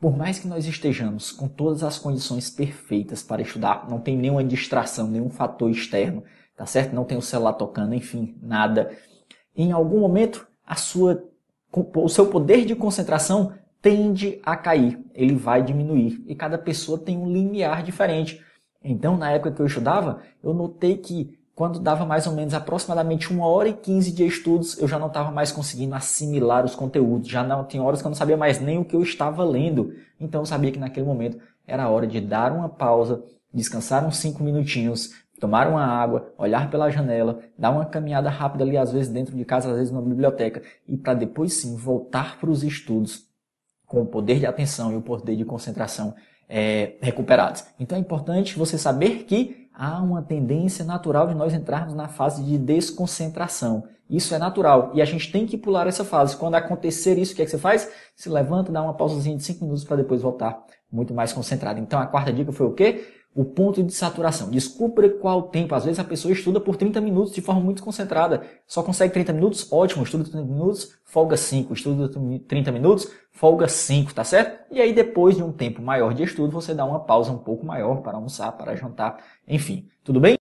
Por mais que nós estejamos com todas as condições perfeitas para estudar, não tem nenhuma distração, nenhum fator externo, tá certo? Não tem o celular tocando, enfim, nada. Em algum momento, a sua, o seu poder de concentração tende a cair, ele vai diminuir. E cada pessoa tem um limiar diferente. Então, na época que eu estudava, eu notei que quando dava mais ou menos aproximadamente uma hora e quinze de estudos, eu já não estava mais conseguindo assimilar os conteúdos. Já não tinha horas que eu não sabia mais nem o que eu estava lendo. Então eu sabia que naquele momento era hora de dar uma pausa, descansar uns cinco minutinhos, tomar uma água, olhar pela janela, dar uma caminhada rápida ali, às vezes dentro de casa, às vezes na biblioteca, e para depois sim voltar para os estudos com o poder de atenção e o poder de concentração é, recuperados. Então é importante você saber que há uma tendência natural de nós entrarmos na fase de desconcentração. Isso é natural e a gente tem que pular essa fase. Quando acontecer isso, o que, é que você faz? Se levanta, dá uma pausazinha de 5 minutos para depois voltar muito mais concentrado. Então a quarta dica foi o quê? O ponto de saturação. Descubra qual tempo. Às vezes a pessoa estuda por 30 minutos de forma muito concentrada. Só consegue 30 minutos? Ótimo. Estuda 30 minutos, folga 5. Estuda 30 minutos, folga 5, tá certo? E aí depois de um tempo maior de estudo, você dá uma pausa um pouco maior para almoçar, para jantar, enfim. Tudo bem?